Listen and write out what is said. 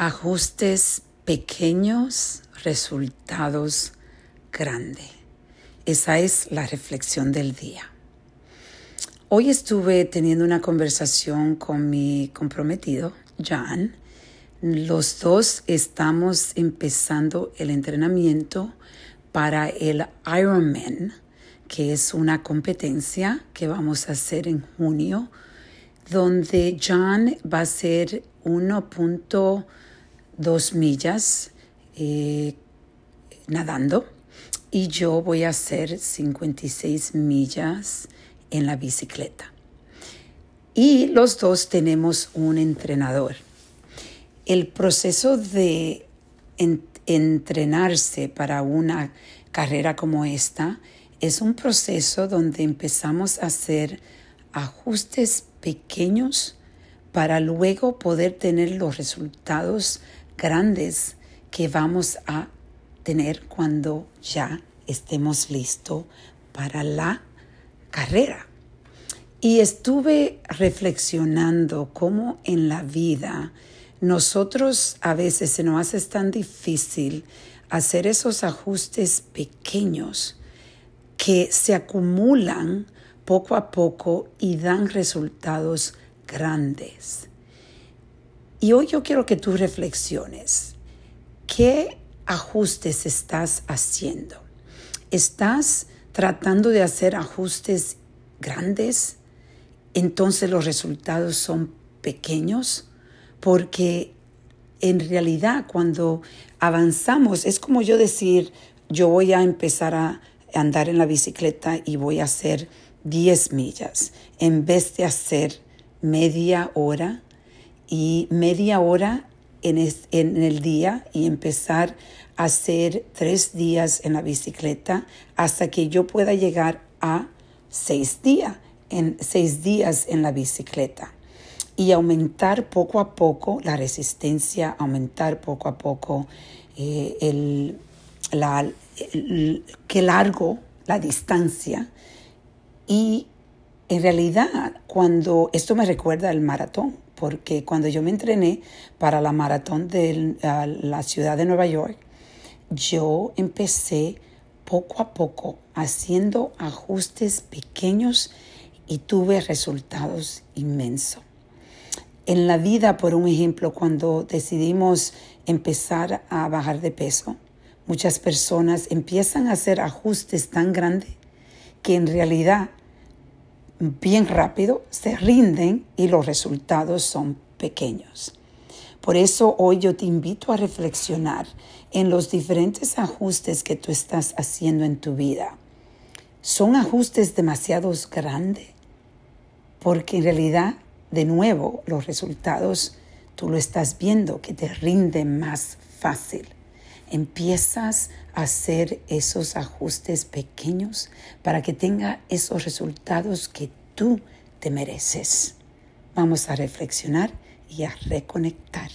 Ajustes pequeños, resultados grandes. Esa es la reflexión del día. Hoy estuve teniendo una conversación con mi comprometido, John. Los dos estamos empezando el entrenamiento para el Ironman, que es una competencia que vamos a hacer en junio, donde John va a hacer 1.2 dos millas eh, nadando y yo voy a hacer 56 millas en la bicicleta. Y los dos tenemos un entrenador. El proceso de entrenarse para una carrera como esta es un proceso donde empezamos a hacer ajustes pequeños para luego poder tener los resultados grandes que vamos a tener cuando ya estemos listos para la carrera. Y estuve reflexionando cómo en la vida nosotros a veces se nos hace tan difícil hacer esos ajustes pequeños que se acumulan poco a poco y dan resultados grandes. Y hoy yo quiero que tú reflexiones. ¿Qué ajustes estás haciendo? ¿Estás tratando de hacer ajustes grandes? Entonces los resultados son pequeños porque en realidad cuando avanzamos es como yo decir, yo voy a empezar a andar en la bicicleta y voy a hacer 10 millas en vez de hacer media hora y media hora en, el día y empezar a hacer tres días en la bicicleta hasta que yo pueda llegar a seis días en seis días en la bicicleta. Y aumentar poco a poco la resistencia, aumentar poco a poco eh, el, la, qué largo la distancia y en realidad cuando esto me recuerda al maratón porque cuando yo me entrené para la maratón de la ciudad de Nueva York, yo empecé poco a poco haciendo ajustes pequeños y tuve resultados inmensos. En la vida, por un ejemplo, cuando decidimos empezar a bajar de peso, muchas personas empiezan a hacer ajustes tan grandes que en realidad bien rápido, se rinden y los resultados son pequeños. Por eso hoy yo te invito a reflexionar en los diferentes ajustes que tú estás haciendo en tu vida. ¿Son ajustes demasiado grandes? Porque en realidad, de nuevo, los resultados tú lo estás viendo que te rinden más fácil empiezas a hacer esos ajustes pequeños para que tenga esos resultados que tú te mereces. Vamos a reflexionar y a reconectar.